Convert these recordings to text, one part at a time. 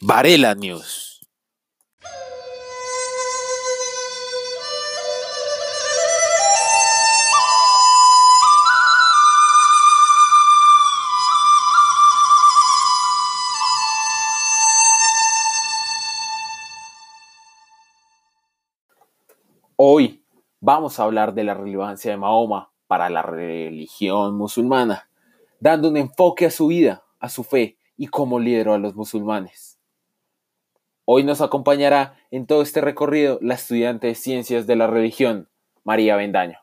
Varela News. Hoy vamos a hablar de la relevancia de Mahoma para la religión musulmana, dando un enfoque a su vida, a su fe y cómo lideró a los musulmanes. Hoy nos acompañará en todo este recorrido la estudiante de Ciencias de la Religión, María Bendaño.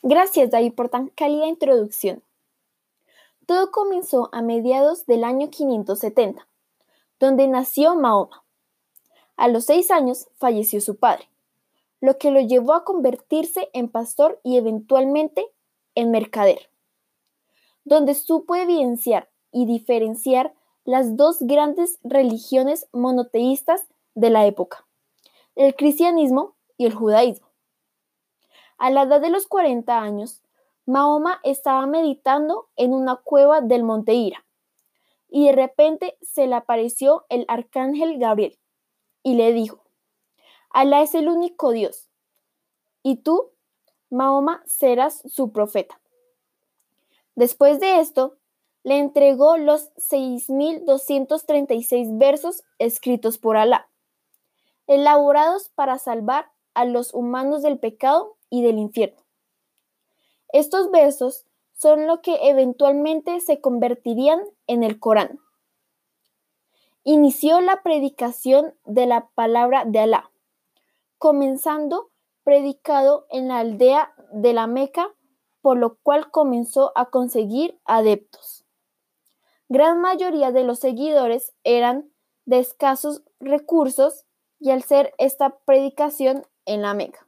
Gracias, David, por tan cálida introducción. Todo comenzó a mediados del año 570, donde nació Mahoma. A los seis años falleció su padre, lo que lo llevó a convertirse en pastor y eventualmente en mercader, donde supo evidenciar y diferenciar las dos grandes religiones monoteístas de la época, el cristianismo y el judaísmo. A la edad de los 40 años, Mahoma estaba meditando en una cueva del Monte Ira, y de repente se le apareció el arcángel Gabriel y le dijo, Alá es el único Dios, y tú, Mahoma, serás su profeta. Después de esto, le entregó los 6.236 versos escritos por Alá, elaborados para salvar a los humanos del pecado y del infierno. Estos versos son lo que eventualmente se convertirían en el Corán. Inició la predicación de la palabra de Alá, comenzando predicado en la aldea de la Meca, por lo cual comenzó a conseguir adeptos. Gran mayoría de los seguidores eran de escasos recursos y al ser esta predicación en la Meca